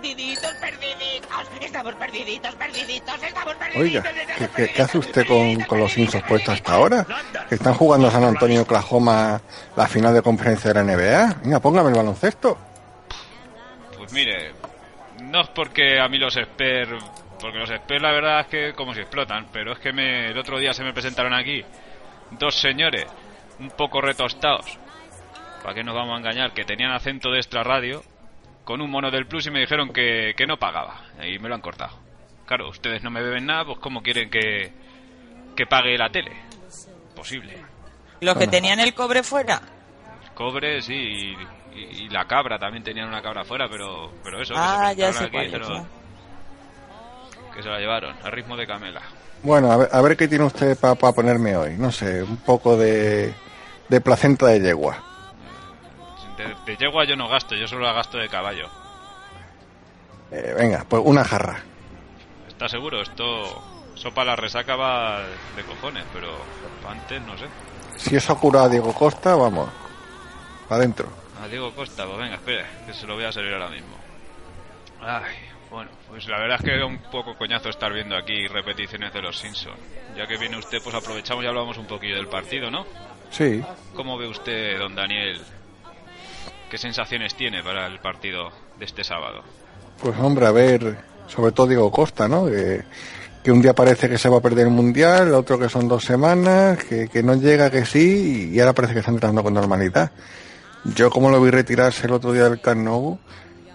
Perdiditos, perdiditos. Estamos perdiditos, perdiditos. Estamos perdiditos. Oiga, ¿qué, qué, perdiditos. qué hace usted con, con los Simpsons puestos hasta ahora? Que están jugando San Antonio Oklahoma la final de conferencia de la NBA. Venga, póngame el baloncesto. Pues mire, no es porque a mí los Spurs, porque los Spurs la verdad es que como si explotan, pero es que me, el otro día se me presentaron aquí dos señores un poco retostados, para que nos vamos a engañar, que tenían acento de extra radio, con un mono del plus y me dijeron que, que no pagaba, y me lo han cortado. Claro, ustedes no me beben nada, pues ¿cómo quieren que, que pague la tele? Posible. Los que tenían el cobre fuera. Cobre, sí, y, y- y la cabra también tenían una cabra afuera, pero, pero eso, que Ah, se ya sé aquí, es, que se la llevaron, a ritmo de camela. Bueno, a ver, a ver qué tiene usted para ponerme hoy. No sé, un poco de, de placenta de yegua. De, de yegua yo no gasto, yo solo la gasto de caballo. Eh, venga, pues una jarra. ¿Estás seguro? Esto, sopa la resaca va de cojones, pero antes no sé. Si eso ha curado a Diego Costa, vamos, para adentro. A Diego Costa, pues venga, espere, que se lo voy a servir ahora mismo. Ay, bueno, pues la verdad es que un poco coñazo estar viendo aquí repeticiones de los Simpsons. Ya que viene usted, pues aprovechamos y hablamos un poquillo del partido, ¿no? Sí, ¿Cómo ve usted, don Daniel? ¿Qué sensaciones tiene para el partido de este sábado? pues hombre, a ver, sobre todo Diego Costa, ¿no? Que, que un día parece que se va a perder el Mundial, otro que son dos semanas, que, que no llega, que sí, y ahora parece que está entrando con normalidad. Yo como lo vi retirarse el otro día del Nou,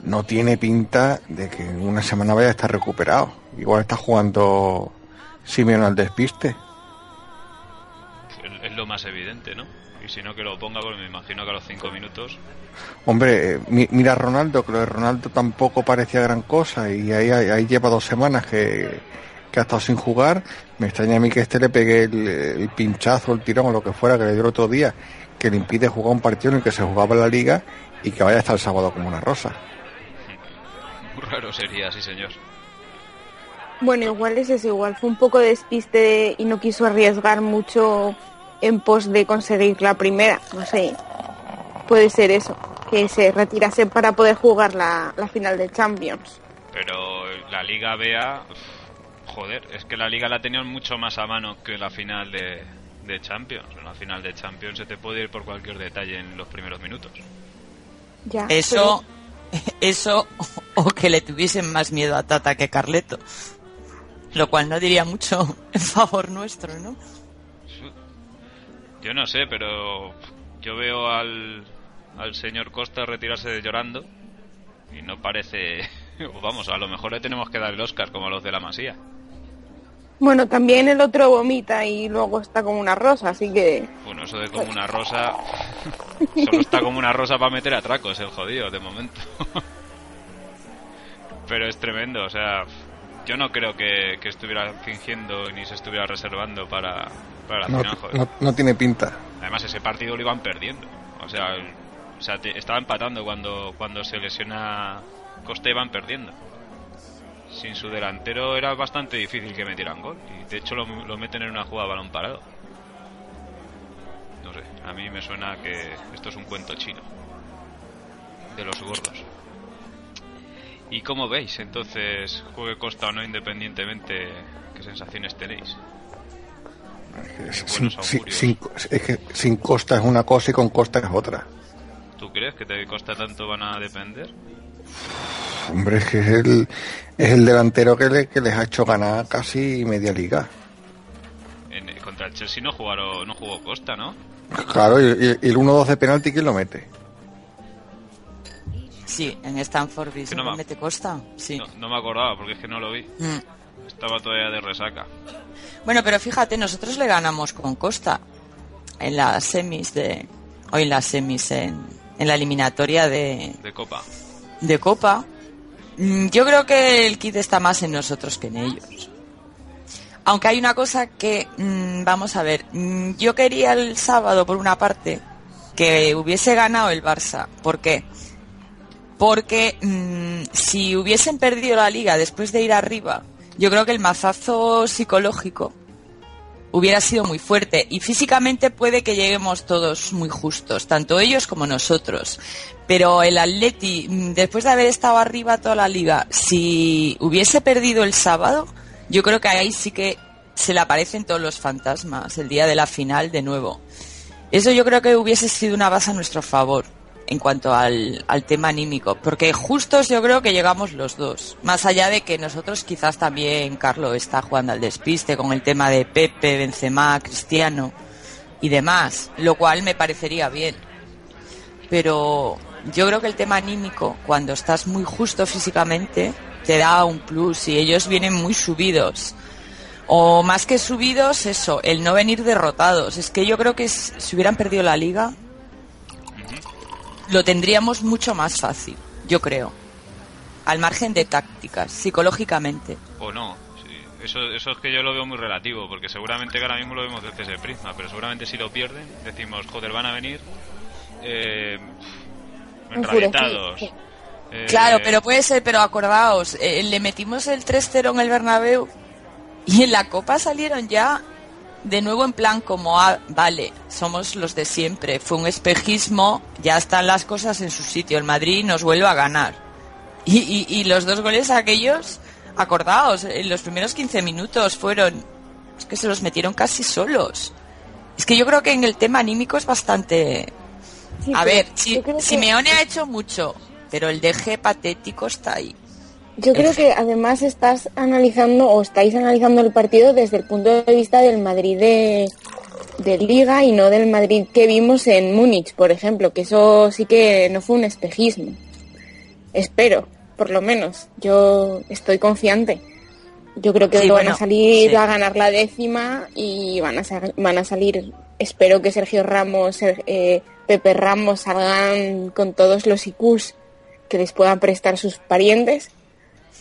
no tiene pinta de que en una semana vaya a estar recuperado. Igual está jugando Simeon al despiste. Es, es lo más evidente, ¿no? Y si no, que lo ponga, porque me imagino que a los cinco minutos... Hombre, eh, mi- mira a Ronaldo, que lo de Ronaldo tampoco parecía gran cosa y ahí, ahí, lleva dos semanas que, que ha estado sin jugar. Me extraña a mí que este le pegue el, el pinchazo, el tirón o lo que fuera que le dio el otro día, que le impide jugar un partido en el que se jugaba la liga y que vaya hasta el sábado como una rosa. Muy raro sería, sí señor. Bueno, igual es eso, igual fue un poco de despiste y no quiso arriesgar mucho en pos de conseguir la primera, no sé. Puede ser eso, que se retirase para poder jugar la, la final de Champions. Pero la Liga BEA... Joder, es que la Liga la tenían mucho más a mano que la final de, de Champions. En la final de Champions se te puede ir por cualquier detalle en los primeros minutos. Ya, Eso, eso, o que le tuviesen más miedo a Tata que Carleto. Lo cual no diría mucho en favor nuestro, ¿no? Yo no sé, pero yo veo al, al señor Costa retirarse llorando y no parece... Vamos, a lo mejor le tenemos que dar el Oscar como a los de la Masía. Bueno, también el otro vomita y luego está como una rosa, así que... Bueno, eso de como una rosa... Solo está como una rosa para meter atracos, el jodido, de momento. Pero es tremendo, o sea... Yo no creo que, que estuviera fingiendo ni se estuviera reservando para, No, joder. no, no tiene pinta. Además, ese partido lo iban perdiendo. O sea, o sea te- estaba empatando cuando, cuando se lesiona Costa, iban perdiendo. Sin su delantero era bastante difícil que metieran gol. Y de hecho lo, lo meten en una jugada balón parado. No sé, a mí me suena que esto es un cuento chino. De los gordos. ¿Y cómo veis entonces, juegue Costa o no independientemente, qué sensaciones tenéis? Sin, sin- es que sin Costa es una cosa y con Costa es otra. ¿Tú crees que de Costa tanto van a depender? Hombre, es que es el, es el delantero que, le- que les ha hecho ganar casi media liga. En- contra el Chelsea no jugaron, no jugó Costa, ¿no? Claro, y, y- el 1-2 de penalti, ¿quién lo mete? Sí, en Stanford Bridge ¿no me- mete Costa. Sí. No, no me acordaba porque es que no lo vi. Mm. Estaba todavía de resaca. Bueno, pero fíjate, nosotros le ganamos con Costa en las semis de. Hoy en las semis, en, en la eliminatoria de, De copa. de Copa. Mm, Yo creo que el kit está más en nosotros que en ellos. Aunque hay una cosa que, mm, vamos a ver, mm, yo quería el sábado, por una parte, que hubiese ganado el Barça. ¿Por qué? Porque si hubiesen perdido la liga después de ir arriba, yo creo que el mazazo psicológico hubiera sido muy fuerte y físicamente puede que lleguemos todos muy justos, tanto ellos como nosotros. Pero el Atleti, mm, después de haber estado arriba toda la liga, si hubiese perdido el sábado, yo creo que ahí sí que se le aparecen todos los fantasmas el día de la final de nuevo. Eso yo creo que hubiese sido una base a nuestro favor en cuanto al, al tema anímico, porque justos yo creo que llegamos los dos. Más allá de que nosotros quizás también Carlos está jugando al despiste con el tema de Pepe, Benzema, Cristiano y demás, lo cual me parecería bien. Pero yo creo que el tema anímico, cuando estás muy justo físicamente, te da un plus y ellos vienen muy subidos. O más que subidos, eso, el no venir derrotados. Es que yo creo que si hubieran perdido la liga, lo tendríamos mucho más fácil, yo creo. Al margen de tácticas, psicológicamente. O no. sí. Eso, eso es que yo lo veo muy relativo, porque seguramente que ahora mismo lo vemos desde ese prisma, pero seguramente si lo pierden, decimos, joder, van a venir eh. Eh, Claro, pero puede ser, pero acordaos, eh, le metimos el 3-0 en el Bernabéu y en la Copa salieron ya de nuevo en plan como, ah, vale, somos los de siempre, fue un espejismo, ya están las cosas en su sitio, el Madrid nos vuelve a ganar. Y, y, y los dos goles aquellos, acordaos, en los primeros 15 minutos fueron, es que se los metieron casi solos. Es que yo creo que en el tema anímico es bastante... Sí, A ver, si, que- Simeone ha hecho mucho, pero el deje patético está ahí. Yo creo que además estás analizando o estáis analizando el partido desde el punto de vista del Madrid de, de Liga y no del Madrid que vimos en Múnich, por ejemplo, que eso sí que no fue un espejismo. Espero, por lo menos. Yo estoy confiante. Yo creo que Sí, van bueno, a salir sí. a ganar la décima y van a, van a salir. Espero que Sergio Ramos, eh, Pepe Ramos salgan con todos los IQs que les puedan prestar sus parientes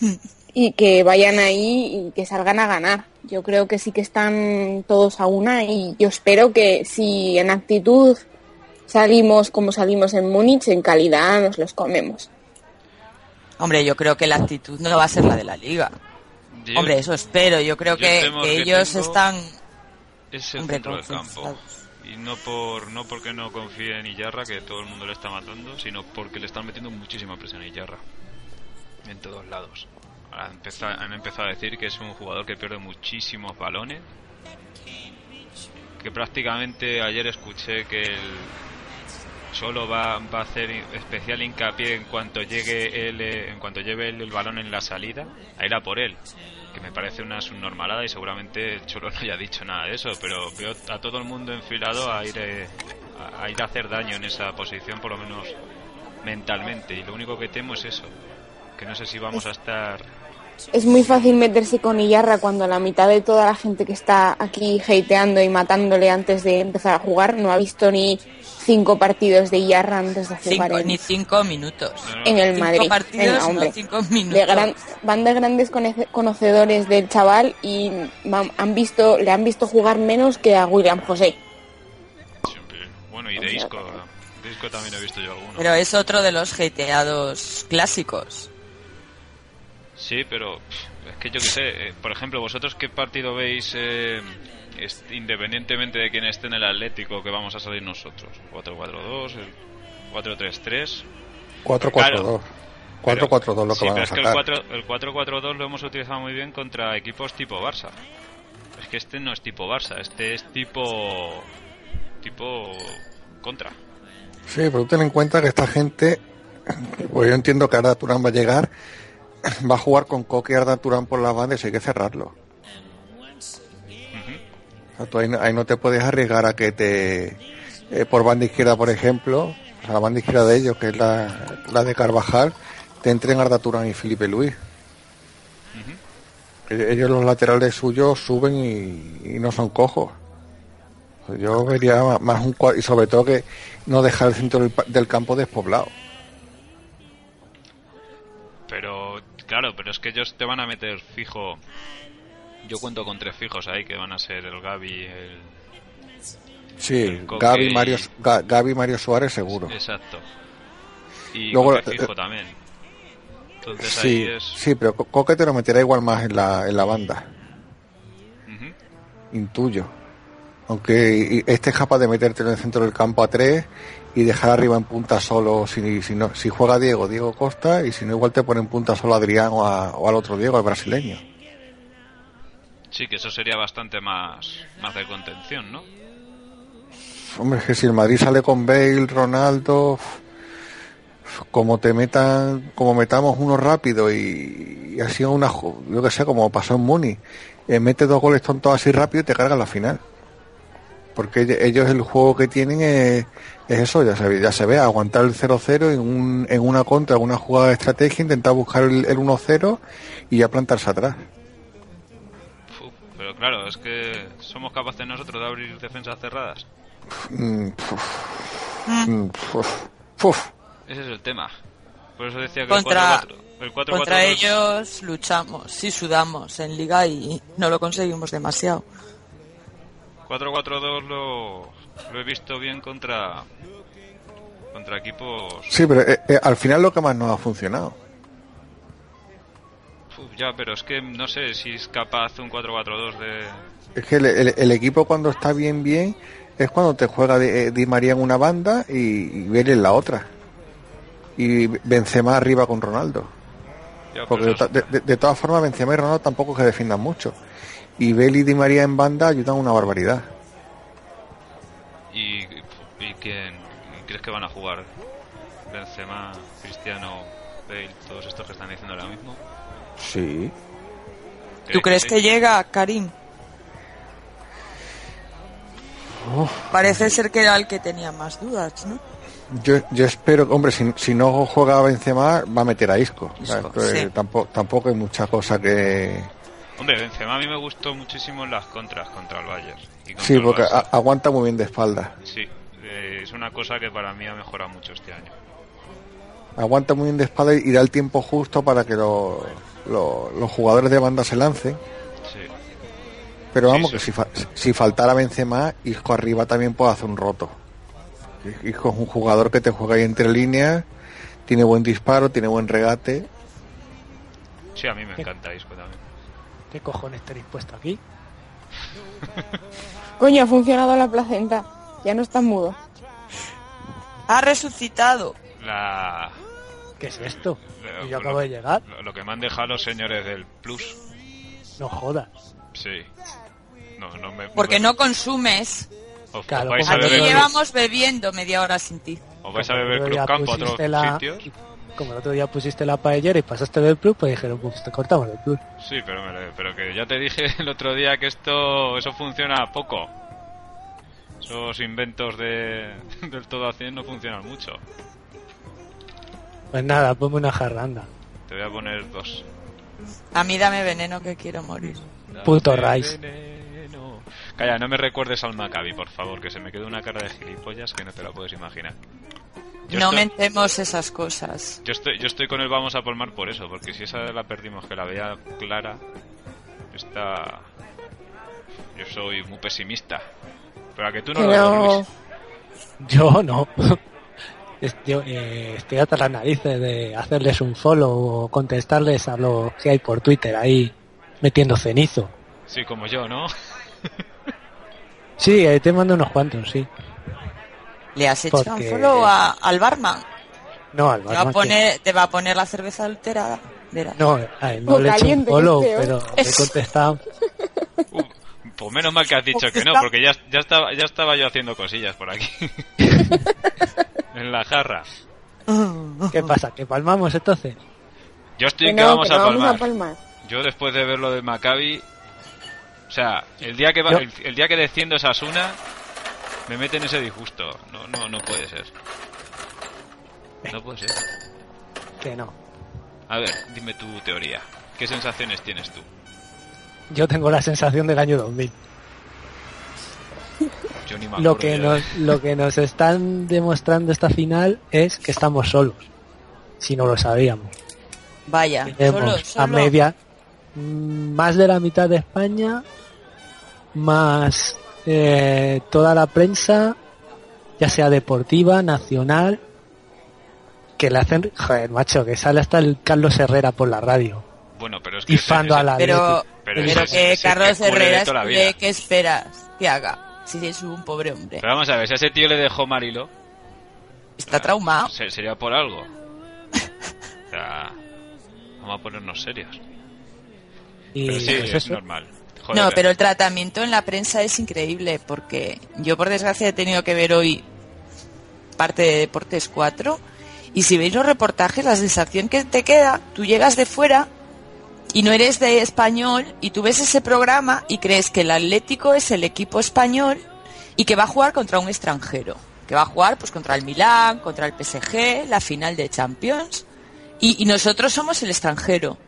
y que vayan ahí y que salgan a ganar. Yo creo que sí que están todos a una y yo espero que si en actitud salimos como salimos en Múnich, en calidad nos los comemos. Hombre, yo creo que la actitud no va a ser la de la liga. yo- Hombre, eso espero. Yo creo yo que, ellos están... es el Hombre, centro del campo. Y no por no porque no confíe en Iyarra, que todo el mundo le está matando, sino porque le están metiendo muchísima presión a Iyarra. En todos lados. Ahora empeza- han empezado a decir que es un jugador que pierde muchísimos balones. Que prácticamente ayer escuché que él solo va, va a hacer especial hincapié en cuanto llegue él, eh, en cuanto lleve el balón en la salida, a ir a por él que me parece una subnormalada y seguramente el Cholo no haya dicho nada de eso, pero veo a todo el mundo enfilado a ir, eh, a, a ir a hacer daño en esa posición, por lo menos mentalmente, y lo único que temo es eso, que no sé si vamos a estar... Es muy fácil meterse con Iyarra cuando la mitad de toda la gente que está aquí hateando y matándole antes de empezar a jugar no ha visto ni cinco partidos de Iyarra antes de Cinco, jugar en, ni cinco minutos. En el Cinco Madrid. partidos, Venga, no hombre. cinco minutos. De gran- van de grandes conoce- conocedores del chaval y han visto, le han visto jugar menos que a William José. siempre- Bueno, y de Isco, de Isco también he visto yo alguno. Pero es otro de los hateados clásicos. Sí, pero es que yo qué sé, eh, por ejemplo, vosotros qué partido veis eh, independientemente de quién esté en el Atlético que vamos a salir nosotros? 4-4-2, el 4-3-3. 4-4-2. 4-4-2 lo que sí, van pero a es que el sacar. 4 el 4-4-2 lo hemos utilizado muy bien contra equipos tipo Barça. Es que este no es tipo Barça, este es tipo tipo contra. Sí, pero ten en cuenta que esta gente, pues yo entiendo que Arda Turán va a llegar, va a jugar con Coque y Arda Turán por la banda y hay que cerrarlo. Ahí, no- ahí no te puedes arriesgar a que te, eh, por banda izquierda, por ejemplo, o sea, la banda izquierda de ellos, que es la, la de Carvajal, te entren Arda Turán y Felipe Luis. Ellos los laterales suyos suben y, y no son cojos. Yo vería más un cuadro, y sobre todo que no dejar el centro del campo despoblado. Pero, claro, pero es que ellos te van a meter fijo. Yo cuento con tres fijos ahí que van a ser el Gaby, el. Sí, El Gaby, y- Mario, Ga- Gaby, Mario Suárez seguro. Exacto. Y Luego, Coque fijo eh, también. Entonces Sí, ahí es. sí, pero Co- Coque te lo meterá igual más en la, en la banda, Ujú. intuyo. Aunque este es capaz de meterte en el centro del campo a tres y dejar arriba en punta solo si, si, no, si juega Diego, Diego Costa, y si no igual te pone en punta solo a Adrián o, a- o al otro Diego, el brasileño. Sí, que eso sería bastante más, más de contención, ¿no? Hombre, es que si el Madrid sale con Bale, Ronaldo, como te metan, como metamos uno rápido y, y así una, ju- yo que sé, como pasó en Muni, eh, mete dos goles tontos así rápido y te cargan la final. Porque ell- ellos el juego que tienen es, es eso, ya se, ve- ya se ve, aguantar el 0-0 en, un, en una contra, una jugada de estrategia, intentar buscar el, el 1-0 y ya plantarse atrás. Fu, pero claro, es que somos capaces nosotros de abrir defensas cerradas. Mm, puf. Mm, puf. Puf. Ese es el tema. Por eso decía que Contra- el 4-4 el 4 Contra ellos luchamos, sí sudamos en liga y no lo conseguimos demasiado. 4-4-2 lo, lo he visto bien contra contra equipos. Sí, pero eh, eh, al final lo que más nos ha funcionado. Uf, ya, pero es que no sé si es capaz un 4-4-2 de. Es que el, el- el equipo cuando está bien, bien, es cuando te juega Di, eh, Di María en una banda y, y Bale en la otra. Y Benzema arriba con Ronaldo. Ya, Porque de, de- de todas formas Benzema y Ronaldo tampoco es que defiendan mucho. Y Bale y Di María en banda ayudan una barbaridad. ¿Y, y quién crees que van a jugar? Benzema, Cristiano, Bale, todos estos que están diciendo ahora mismo. Sí. ¿Tú crees que llega Karim? Parece ser que era el que tenía más dudas, ¿no? Yo, yo espero, hombre, si, si no juega Benzema, va a meter a Isco. Sí. tampoco, tampoco hay mucha cosa que... Hombre, Benzema a mí me gustó muchísimo en las contras contra el Bayern. y contra Sí, porque aguanta muy bien de espalda. Sí, eh, es una cosa que para mí ha mejorado mucho este año. Aguanta muy bien de espalda y da el tiempo justo para que lo- lo- los jugadores de banda se lancen. Sí. Pero vamos, sí. que si, fa- si faltara Benzema, Isco arriba también puede hacer un roto. Isco es un jugador que te juega ahí entre líneas, tiene buen disparo, tiene buen regate. Sí, a mí me encanta Isco también. ¿Qué cojones tenéis puesto aquí? Coño, ha funcionado la placenta. Ya no está mudo. Ha resucitado. La, ¿Qué es esto? lo- yo acabo de llegar. Lo, lo que me han dejado los señores del Plus. No jodas. Sí. No, no me. Porque no consumes. Os, Claro, os vais a como Aquí beber, llevamos bebiendo media hora sin ti. os vais a Como beber Cruz Campo a otros la- sitios. Como el otro día pusiste la paellera y pasaste del plus, pues dijeron, pues te cortamos el plus. Sí, pero, me- pero que ya te dije el otro día que esto eso funciona poco. Esos inventos de, del todo a 100 no funcionan mucho. Pues nada, ponme una jarranda. Te voy a poner dos. A mí dame veneno que quiero morir. Puto Rice. veneno. Calla, no me recuerdes al Maccabi, por favor, que se me quedó una cara de gilipollas que no te la puedes imaginar. Yo no estoy- mentemos esas cosas. Yo estoy, yo estoy con el vamos a palmar por eso, porque si esa la perdimos, que la veía clara, esta... Yo soy muy pesimista. Pero a que tú no lo Pero Luis. Yo no. Yo eh, estoy hasta las narices de hacerles un follow o contestarles a lo que hay por Twitter ahí metiendo cenizo. Sí, como yo, ¿no? Sí, eh, te mando unos cuantos, sí. ¿Le has hecho Porque- un follow a- al barman? No, al Te va, a barman que- poner, te va a poner la cerveza adulterada. Verás. No, a él no O le he hecho un follow, pero me he contestado. Pues menos mal que has dicho que no, porque ya, ya, estaba, ya estaba yo haciendo cosillas por aquí. en la jarra. ¿Qué pasa? ¿Que palmamos entonces? Yo estoy que en que no, vamos que a no vamos palmar. a palmar. Yo después de ver lo del Maccabi, o sea, el día que va, Yo- el, el día que desciendo esa Asuna, me mete en ese disgusto. No, no, no puede ser. No puede ser. Que no. A ver, dime tu teoría. ¿Qué sensaciones tienes tú? yo tengo la sensación del año 2000. Yo ni me Lo que, nos, lo que nos están demostrando esta final es que estamos solos, si no lo sabíamos. Vaya, solo, a media, mm, más de la mitad de España, más eh, toda la prensa, ya sea deportiva, nacional, que le hacen, joder, macho, que sale hasta el Carlos Herrera por la radio, Bueno, pero es que... tifando ese- a la Pero. Pero pero, ese- que ese Carlos Herrera, ¿qué, qué esperas que haga? Si es un pobre hombre. Pero vamos a ver, si a ese tío le dejó Marilo, Está traumado. se- sería por algo. O sea, vamos a ponernos serios. Y Pero sí, es eso. normal. No, pero el tratamiento en la prensa es increíble porque yo por desgracia he tenido que ver hoy parte de Deportes 4 y si veis los reportajes la sensación que te queda, tú llegas de fuera y no eres de español y tú ves ese programa y crees que el Atlético es el equipo español y que va a jugar contra un extranjero, que va a jugar pues contra el Milán, contra el PSG, la final de Champions y nosotros somos el extranjero.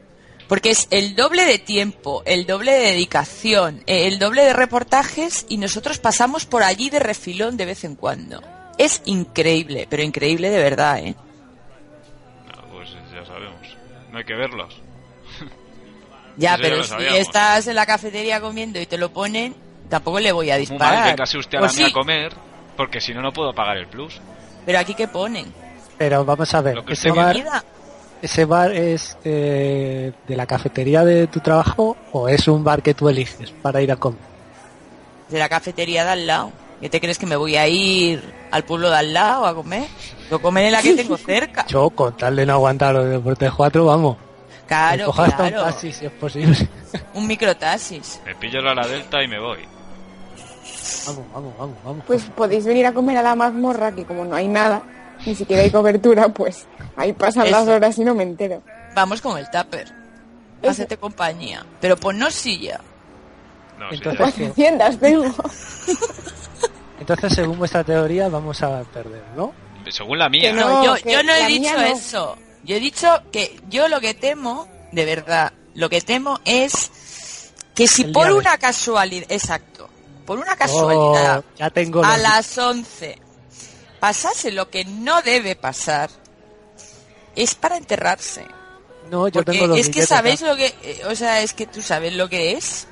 Porque es el doble de tiempo, el doble de dedicación, eh, el doble de reportajes y nosotros pasamos por allí de refilón de vez en cuando. Es increíble, pero increíble de verdad, ¿eh? No, pues ya sabemos. No hay que verlos. Ya, Eso ya pero lo si estás en la cafetería comiendo y te lo ponen, tampoco le voy a Muy mal, disparar. véngase usted a O la mía sí, a comer, porque si no, no puedo pagar el plus. pero aquí qué ponen. Pero vamos a ver, Lo que usted Comida. Ese bar es eh, de la cafetería de tu trabajo o es un bar que tú eliges para ir a comer. De la cafetería de al lado. ¿Qué te crees que me voy a ir al pueblo de al lado a comer? Lo comer en la que tengo cerca. Yo, con tal de no aguantar los deportes 4, vamos. Claro, cojo hasta un claro. taxi si es posible. Un microtaxis. Me pillo la la delta y me voy. vamos, vamos, vamos, vamos. Pues podéis venir a comer a la mazmorra, que como no hay nada, ni siquiera hay cobertura, pues ahí pasan las horas y no me entero. Vamos con el tupper. Hacete compañía. Pero ponnos silla. No, sí, Entonces, ya. Cuatro tiendas tengo. Entonces, según vuestra teoría, vamos a perder, ¿no? Según la mía. No. yo, yo no he dicho no. eso. Yo he dicho que yo lo que temo, de verdad, lo que temo es que si El por una casualidad, exacto, por una casualidad, Oh, ya tengo a las 11 pasase lo que no debe pasar, es para enterrarse. No, yo Porque tengo los es que sabéis lo que, eh, o sea, es que tú sabes lo que es.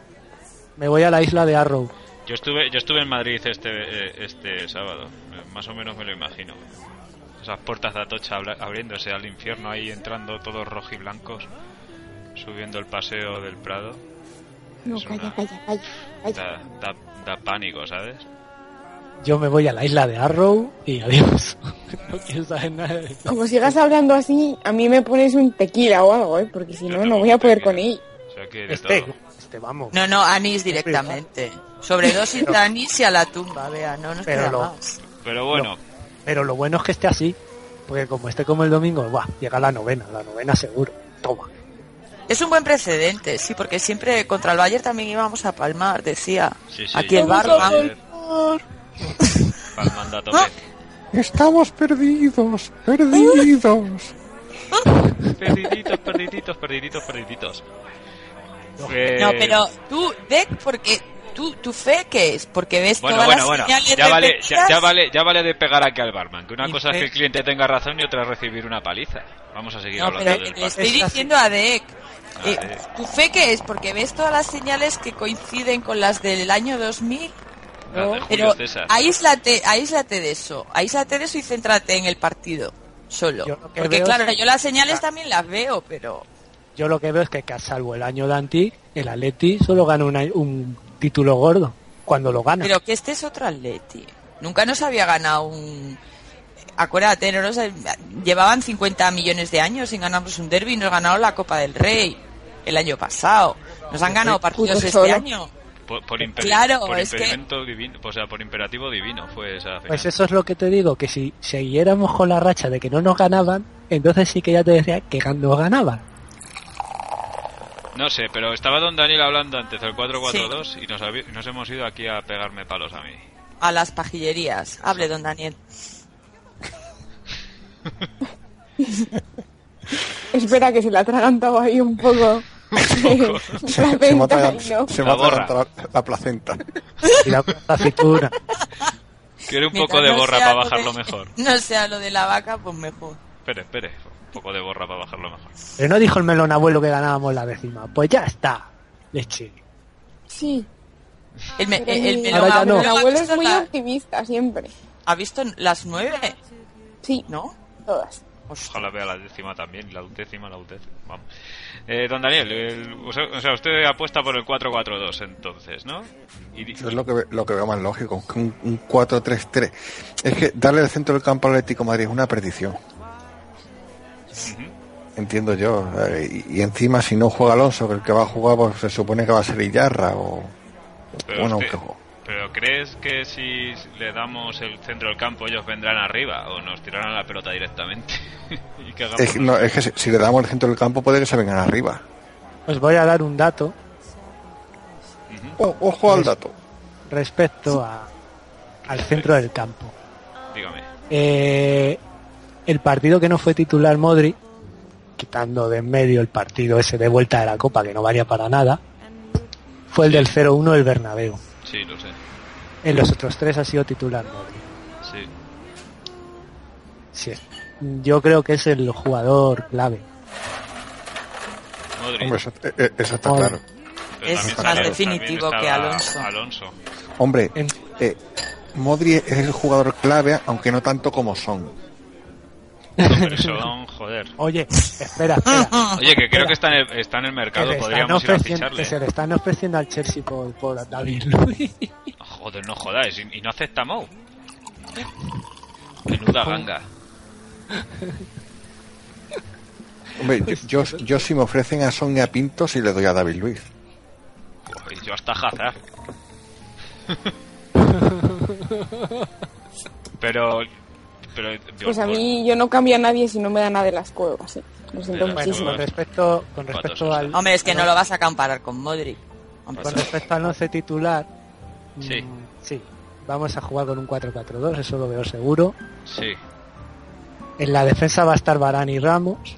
Me voy a la isla de Arrow. Yo estuve, yo estuve en Madrid este, eh, este sábado. Eh, Más o menos me lo imagino. Esas puertas de Atocha abriéndose al infierno ahí entrando todos rojiblancos. Subiendo el paseo del Prado. No, Es calla, una- calla, calla. calla. Da, da, da pánico, ¿sabes? Yo me voy a la isla de Arrow y adiós. no quiero saber nada de Como sigas hablando así, a mí me pones un tequila o algo, ¿eh? Porque si no, no voy a poder con él. O sea que de Este, todo. este, vamos. No, no, anís directamente. Sobredosis de anís y a la tumba, vea, no nos Pero queda lo- más. Pero bueno, Pero lo bueno es que esté así. Porque como esté como el domingo, buah, llega la novena, la novena seguro. Toma. Es un buen precedente, sí, porque siempre contra el Bayern también íbamos a palmar, decía. sí, sí. Aquí el barman. Palmando a tope. Estamos perdidos, perdidos. Perdiditos, perdiditos, perdiditos, perdiditos. Eh, No, pero tú, Deck, porque tú, tu fe, ¿qué es? Porque ves Bueno, todas bueno, las bueno. señales Ya vale, ya, ya vale, ya vale de pegar aquí al barman. Que una cosa es fe. que el cliente tenga razón y otra es recibir una paliza. Vamos a seguir No, hablando pero del le estoy Es diciendo a Deck. Eh, Dec. ¿Tu fe qué es? Porque ves todas las señales que coinciden con las del año 2000. Las de Julio Pero César. aíslate, aíslate de eso. Aíslate de eso y céntrate en el partido. Solo. Yo lo que Porque claro, es- yo las señales también las veo, pero... Yo lo que veo es que, salvo el año de Antic, el Atleti solo gana una- un título gordo. Cuando lo gana. Pero que este es otro Atleti. Nunca nos había ganado un... Acuérdate, no nos... llevaban 50 millones de años sin ganarnos un derby y nos ganaron la Copa del Rey el año pasado. Nos han ganado partidos este solo. año. Por, por, imper- Claro, por es que- divino, o sea, por imperativo divino fue esa final. Pues eso es lo que te digo, que si siguiéramos con la racha de que no nos ganaban, entonces sí que ya te decía que nos ganaban. No sé, pero estaba don Daniel hablando antes del 4-4-2 y nos, habi- nos hemos ido aquí a pegarme palos a mí. A las pajillerías. Hable, don Daniel. Espera, que se la ha atragantado ahí un poco. Se, se mata, no. se La mata borra. la, la placenta. Y la, la aceituna. Quiere un Mientras poco de no borra para lo bajarlo de- mejor. No sea lo de la vaca, pues mejor. Espere, espere. Un poco de borra para bajarlo mejor. Pero no dijo el melón abuelo que ganábamos la décima. Pues ya está. Leche. Sí, El, me- pero el, el melón Ahora ya no. abuelo abuelo es muy la- optimista siempre. ¿Ha visto las nueve? Sí, ¿No? todas. Ojalá vea la décima también, la undécima, la undécima. Vamos. Eh, don Daniel, el- o, sea, usted apuesta por el 4-4-2 entonces, ¿no? Y, Eso es lo que, lo que veo más lógico, que un, un 4-3-3. Es que darle el centro del campo al Atlético de Madrid es una perdición. Entiendo yo. eh, Y, y encima, si no juega Alonso, que el que va a jugar, pues se supone que va a ser Illarra o. Pero, bueno, usted- que- pero ¿crees que si le damos el centro del campo ellos vendrán arriba o nos tirarán la pelota directamente? y que hagamos es, que- no, es que si, si le damos el centro del campo, puede que se vengan arriba. Os voy a dar un dato O- ojo al dato. respecto a, al centro del campo. Dígame. Eh, el partido que no fue titular Modri, quitando de en medio el partido ese de vuelta de la Copa que no valía para nada, fue el del 0-1 del Bernabéu. Sí, lo sé. En los otros tres ha sido titular Modri. Sí. Sí, yo creo que es el jugador clave. Modric. Hombre, eso, eh, eh, eso está claro. Pero es más definitivo que Alonso. Alonso. Hombre, eh, Modri es el jugador clave, aunque no tanto como son. Pero son, joder. Oye, espera, espera. Oye, que creo que está en el, está en el Que, mercado, podríamos ir a ficharle. que se le están ofreciendo al Chelsea por, por David Luiz. Joder, no jodáis. ¿Y, y no acepta Mou? Menuda ganga. Hombre, yo, yo, yo si me ofrecen a Sonia Pinto, sí le doy a David Luiz. Y yo hasta Hazard. pero... Pero... Pues a mí yo no cambio a nadie si no me da nada de las cuevas. sí. Lo siento Bueno, muchísimo. con respecto, con respecto al, Hombre, es que no lo vas a comparar con Modric. Hombre, con respecto al once titular, Sí. mm, sí, vamos a jugar con un 4-4-2, eso lo veo seguro. Sí. En la defensa va a estar Barán y Ramos.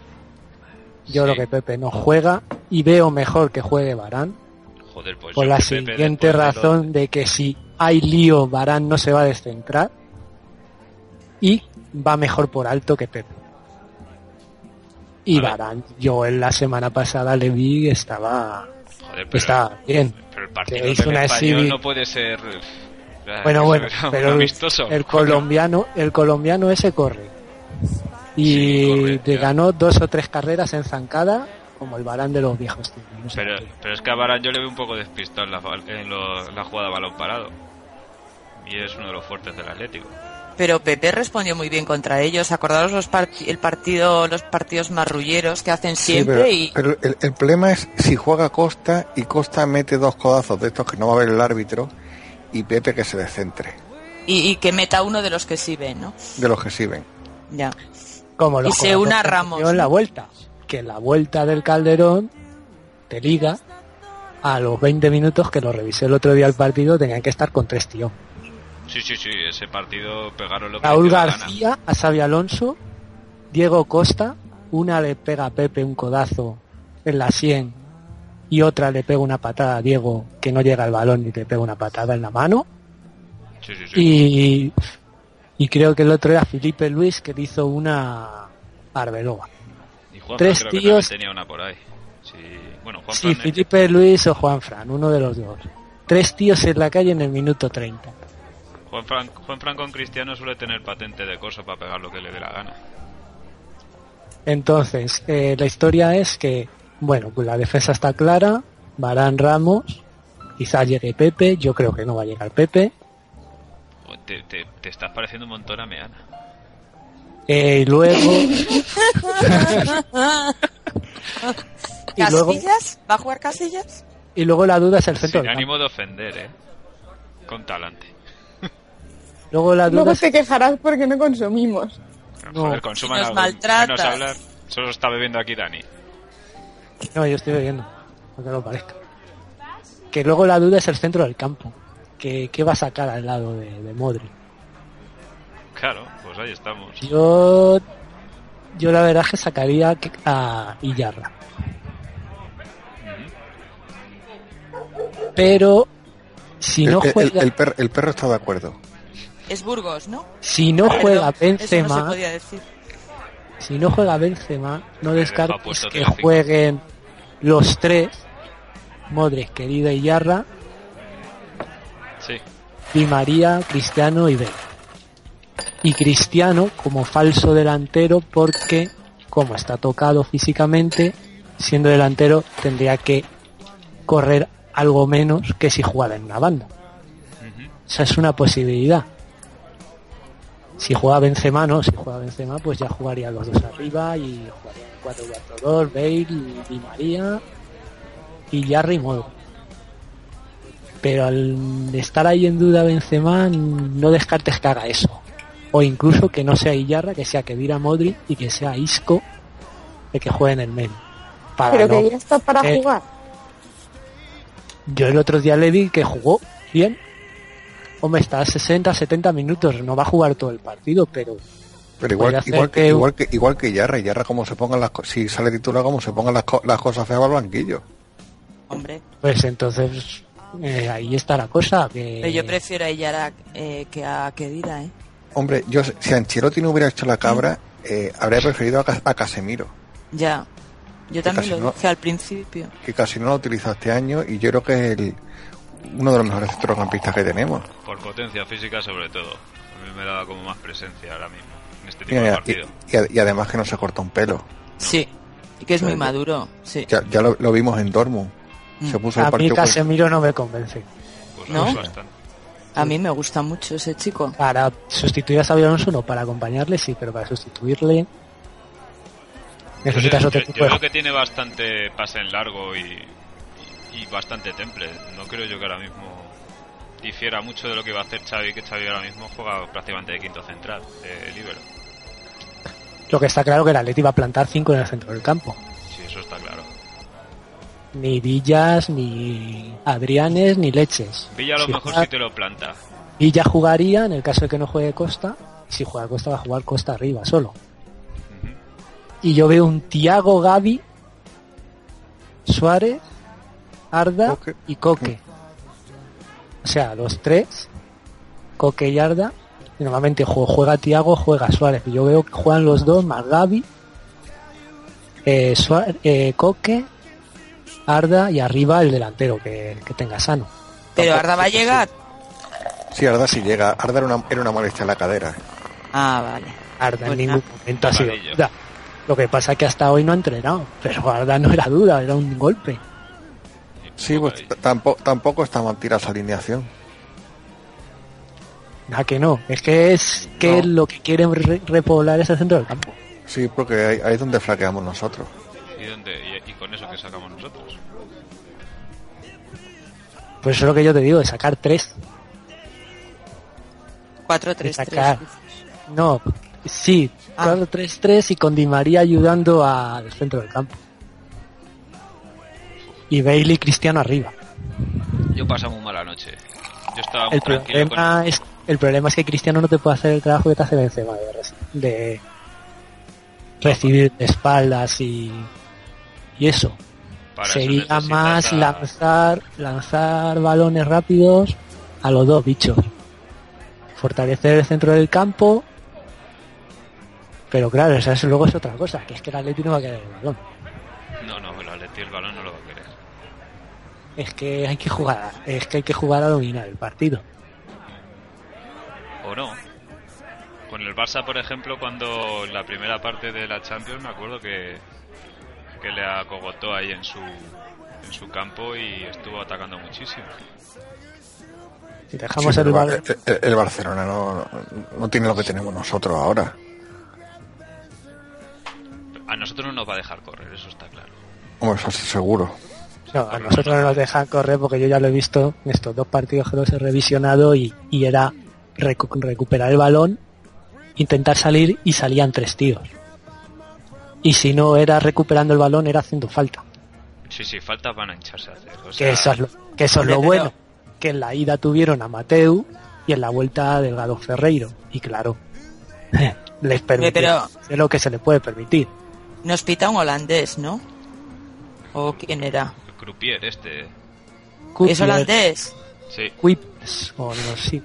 Yo Sí. creo que Pepe no juega y veo mejor que juegue Barán Joder, pues por la Pepe siguiente después de lo- razón de que si hay lío Barán no se va a descentrar y va mejor por alto que Pepe. Y. Barán, yo en la semana pasada le vi que estaba, Joder, pero, estaba bien. pero el partido hizo una español no puede ser... eh, Bueno, bueno, pero el, colombiano, el colombiano ese corre. Y Sí, corre, te ganó dos o tres carreras en zancada, como el Barán de los viejos sé Pero, pero es que a Varane yo le veo un poco despistado en la, en lo- la jugada balón parado. Y es uno de los fuertes del Atlético. Pero Pepe respondió muy bien contra ellos. Acordaros los el partido, los partidos marrulleros que hacen Sí, siempre pero, y pero el, el problema es si juega Costa y Costa mete dos codazos de estos que no va a ver el árbitro y Pepe que se descentre, y, y que meta uno de los que sí ven, ¿no? de los que sirven. Ya. Como los y se una Ramos, en la vuelta. Que en la vuelta del Calderón te liga a los 20 minutos que lo revisé el otro día el partido tenían que estar con tres tíos. Sí, sí, sí, ese partido pegaron lo que Raúl gana. García a Xavi Alonso, Diego Costa, una le pega a Pepe un codazo en la sien y otra le pega una patada a Diego que no llega al balón y le pega una patada en la mano. Sí, sí, sí. Y, y creo que el otro era Felipe Luis que le hizo una Arbeloa. Y Juanfran tres creo tíos- también tenía una por ahí. Sí, bueno, Felipe Luis o Juan Fran, uno de los dos. Tres tíos en la calle en el minuto 30. Juanfran, Juanfran con Cristiano suele tener patente de coso para pegar lo que le dé la gana. Entonces, eh, la historia es que, bueno, pues la defensa está clara, Barán Ramos, quizá llegue Pepe, yo creo que no va a llegar Pepe, Te, te, te estás pareciendo un montón a Meana. eh, y luego, y ¿Casillas? ¿Va a jugar Casillas? y luego la duda es el centro Sin del campo. ánimo de ofender, ¿eh? Con talante. Luego la duda Luego es, te quejarás porque no consumimos. No. Joder, consuman Si nos algo. Menos hablar. Solo está bebiendo aquí Dani. no, yo estoy bebiendo, aunque no lo parezca. Que luego la duda es el centro del campo, que, que va a sacar al lado de, de Modri. Claro, pues ahí estamos. Yo, yo la verdad es que sacaría a Illarra. pero si El, no el- juega, el per- el perro está de acuerdo. Es Burgos, ¿no? si no Perdón, juega Eso no se Benzema, podía decir. si no juega Benzema, no descartes que jueguen los tres, Modric, Querida y Yarra, Sí. Di María, Cristiano y Bale. Y Cristiano como falso delantero porque, como está tocado físicamente, siendo delantero tendría que correr algo menos que si jugara en una banda. Esa es una posibilidad. Si juega Benzema, no. Si juega Benzema, pues ya jugaría los dos arriba y jugaría 4-4-2, Bale y Di María y Yarri y Modric. Pero al estar ahí en duda Benzema, no descartes que haga eso. O incluso que no sea Iyarra, que sea Kedira Modric y que sea Isco el que juegue en el medio. Para Pero no- que ya está para Eh, jugar. Yo el otro día le vi que jugó bien. Hombre, está a 60, 70 minutos. No va a jugar todo el partido, pero Pero igual, igual, que, que- igual que igual que Yarra, Yarra como se pongan las co- si sale titular como se pongan las, co- las cosas feas al banquillo. Hombre, pues entonces eh, ahí está la cosa. Que... pero yo prefiero a Iyara eh, que a Kedira, ¿eh? Hombre, yo si Ancelotti no hubiera hecho la cabra, eh, habría preferido a, Cas- a Casemiro, Ya. Yo también lo no- dije al principio. que casi no lo ha utilizado este año y yo creo que es el, uno de los mejores centrocampistas que tenemos. Por potencia física sobre todo. A mí me da como más presencia ahora mismo en este Y, tipo de y- partido. y ad- y además que no se corta un pelo. Sí. Y que es muy maduro, sí. Ya, ya lo, lo vimos en Dortmund. Mm. Se puso el A mí partido con- Casemiro no me convence. Pues ¿No? bastante. A mí me gusta mucho ese chico. Para sustituir a Xabi Alonso no, para acompañarle sí, pero para sustituirle necesitas yo, otro yo- tipo yo de creo que tiene bastante pase en largo y, y, y bastante temple. Creo yo que ahora mismo difiera mucho de lo que va a hacer Xavi, que Xavi ahora mismo juega prácticamente de quinto central, de libero. Lo que está claro que el Atleti va a plantar 5 en el centro del campo. Sí, eso está claro. Ni Villas, ni Adrianes, ni Leches. Villa a lo Si mejor juega- sí te lo planta. Villa jugaría en el caso de que no juegue Costa. Si juega Costa va a jugar Costa arriba solo. Y yo veo un Tiago Gavi, Suárez, Arda y Coque. O sea, los tres, Coque y Arda. Y normalmente jue- juega Tiago, juega Suárez. Yo veo que juegan los dos más Gavi, eh, Suárez- eh, Coque, Arda y arriba el delantero que, que tenga sano. Pero Tampoco- Arda va a llegar. Sí, Arda sí llega. Arda era una, era una molestia en la cadera. Ah, vale. Arda Pues en ningún nada. momento ha sido. Lo que pasa es que hasta hoy no ha entrenado. Pero Arda no era duda, era un golpe. Sí, pues tampoco, tampoco está mal tirada esa alineación. Nada que no. Es que es que No. lo que quieren re- repoblar es el centro del campo. Sí, porque ahí, ahí es donde flaqueamos nosotros. ¿Y, dónde, y, y con eso que sacamos nosotros. Pues eso es lo que yo te digo, de sacar tres. 4-3-3. Sacar. No, sí, Ah. 4-3-3 y con Di María ayudando al centro del campo. Y Bailey y Cristiano arriba. Yo pasaba muy mala noche. Yo estaba muy El tranquilo con... problema, es, el problema es que Cristiano no te puede hacer el trabajo que te hace Benzema de, recibir de espaldas y, y eso. para eso Sería más a- lanzar, lanzar balones rápidos a los dos bichos. Fortalecer el centro del campo. Pero claro, esa es, luego es otra cosa, que es que el Atleti no va a querer el balón. No, no, el Atleti el balón no lo va a querer. Es que hay que jugar, es que hay que jugar a dominar el partido. O no. Con el Barça, por ejemplo, cuando en la primera parte de la Champions, me acuerdo que, que le acogotó ahí en su, en su campo y estuvo atacando muchísimo. Si dejamos Sí, el balón, el, el- el Barcelona no, no, no tiene lo que tenemos nosotros ahora. A nosotros no nos va a dejar correr, eso está claro. Hombre, eso sí seguro. No, a nosotros no nos dejan correr porque yo ya lo he visto en estos dos partidos que los he revisionado y, y era recu- recuperar el balón, intentar salir y salían tres tíos. Y si no era recuperando el balón, era haciendo falta. Sí, sí, faltas van a hincharse a hacer. O Que eso es lo, que eso es lo bueno. Que en la ida tuvieron a Mateu y en la vuelta a Delgado Ferreiro. Y claro, les permitió pero- hacer lo que se les puede permitir. Nos pita un holandés, ¿no? ¿O quién era? Croupier este. ¿Es holandés? Sí, Quips o algo así.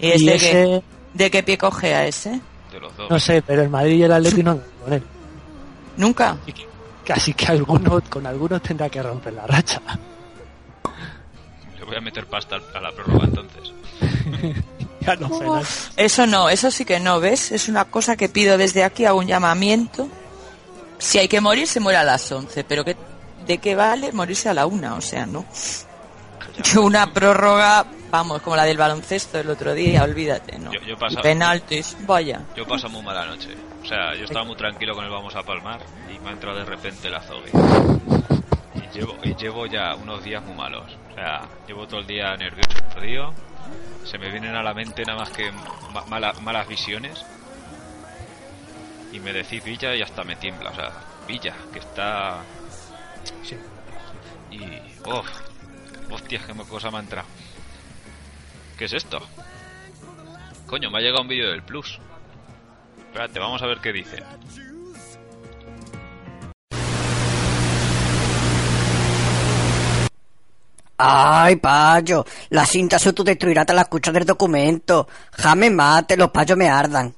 ¿Y es Y de, ese- qué, de qué pie cogea ese? de los dos. No sé, pero el Madrid y el Atleti no andan con él. ¿Nunca? Casi que algunos, con algunos tendrá que romper la racha. Le voy a meter pasta a la prórroga entonces. Ya no. Eso no, eso sí que no, ¿ves? Es una cosa que pido desde aquí, hago un llamamiento. Si hay que morir, se muere a las 11, pero que, ¿de qué vale morirse a la una? O sea, ¿no? Que una prórroga, vamos, como la del baloncesto del otro día, olvídate, ¿no? Yo- yo penaltis, vaya. Yo paso muy mala noche. O sea, yo estaba muy tranquilo con el vamos a palmar y me ha entrado de repente la zogue. Y llevo, y llevo ya unos días muy malos. O sea, llevo todo el día nervioso, perdido. Se me vienen a la mente nada más que ma- mala- malas visiones. Y me decís Villa y hasta me tiembla. O sea, Villa, que está... Sí. Y... ¡Oh! Hostias, qué cosa me ha entrado. ¿Qué es esto? Coño, me ha llegado un vídeo del Plus. Espérate, vamos a ver qué dice. Ay, payo, la cinta se autodestruirá tras la escucha del documento. Jame mate, los payos me ardan.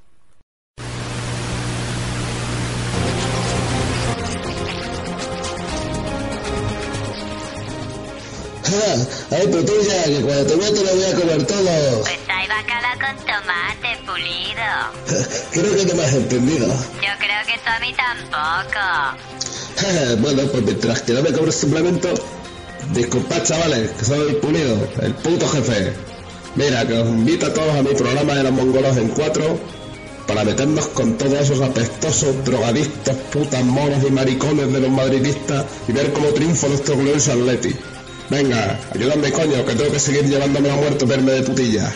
Ay, putilla, que cuando te vea te lo voy a comer todo. Pues hay bacala con tomate pulido. Creo que no me has entendido. Yo creo que tú a mí tampoco. bueno, pues mientras que no me cobres suplemento, disculpad chavales, que soy pulido, el puto jefe. Mira, que os invito a todos a mi programa de los mongolos en cuatro para meternos con todos esos apestosos drogadictos, putas monos y maricones de los madridistas y ver cómo triunfa nuestro glorioso Atleti. Venga, ayúdame coño, que tengo que seguir llevándome a muerto verme de putilla.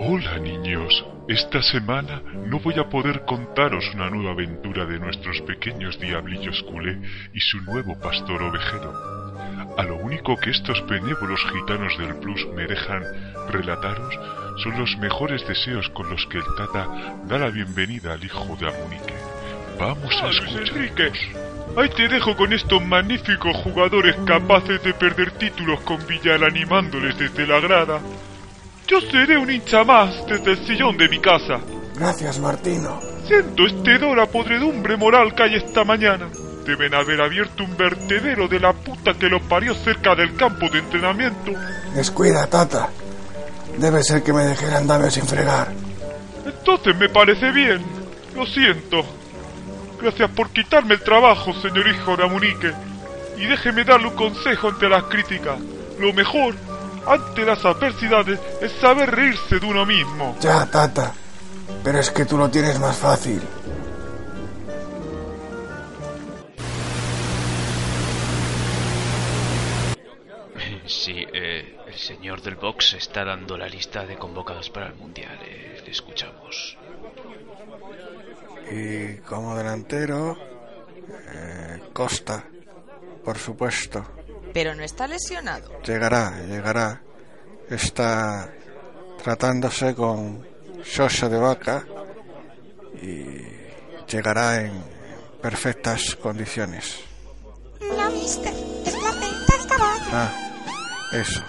Hola niños, esta semana no voy a poder contaros una nueva aventura de nuestros pequeños diablillos culé y su nuevo pastor ovejero. A lo único que estos benévolos gitanos del Plus me dejan relataros son los mejores deseos con los que el Tata da la bienvenida al hijo de Amunique. Vamos a escuchar. Ahí te dejo con estos magníficos jugadores capaces de perder títulos con Villar animándoles desde la grada. Yo seré un hincha más desde el sillón de mi casa. Gracias, Martino. Siento este hedor a podredumbre moral que hay esta mañana. Deben haber abierto un vertedero de la puta que lo parió cerca del campo de entrenamiento. Descuida, Tata. Debe ser que me dejé el andamio sin fregar. Entonces me parece bien. Lo siento. Gracias por quitarme el trabajo, señor hijo de Amunique. Y déjeme darle un consejo ante las críticas. Lo mejor, ante las adversidades, es saber reírse de uno mismo. Ya, Tata. Pero es que tú lo tienes más fácil. Sí, eh, el señor del box está dando la lista de convocados para el mundial. eh, le escuchamos. Y como delantero, eh, Costa, por supuesto. Pero no está lesionado. Llegará, llegará. Está tratándose con Shosho de vaca y llegará en perfectas condiciones. No, mister. Es placenta de caballo. Ah, eso.